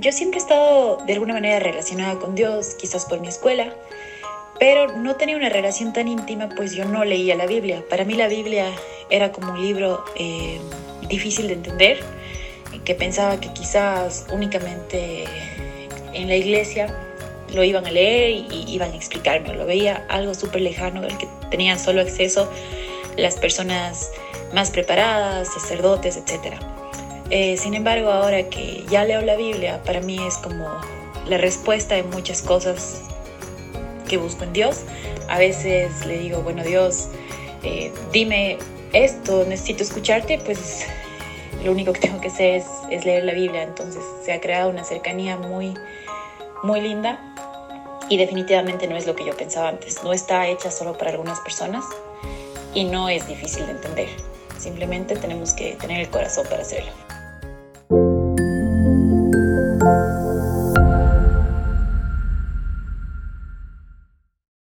yo siempre he estado de alguna manera relacionada con Dios, quizás por mi escuela, pero no tenía una relación tan íntima, pues yo no leía la Biblia. Para mí la Biblia era como un libro eh, difícil de entender, que pensaba que quizás únicamente en la iglesia lo iban a leer y iban a explicarme. Lo veía algo súper lejano del que tenían solo acceso las personas más preparadas, sacerdotes, etc. Eh, sin embargo, ahora que ya leo la Biblia, para mí es como la respuesta de muchas cosas que busco en Dios. A veces le digo, bueno Dios, eh, dime esto, necesito escucharte, pues lo único que tengo que hacer es, es, leer la Biblia. Entonces se ha creado una cercanía muy, muy linda y definitivamente no es lo que yo pensaba antes. No está hecha solo para algunas personas y no es difícil de entender. Simplemente tenemos que tener el corazón para hacerlo.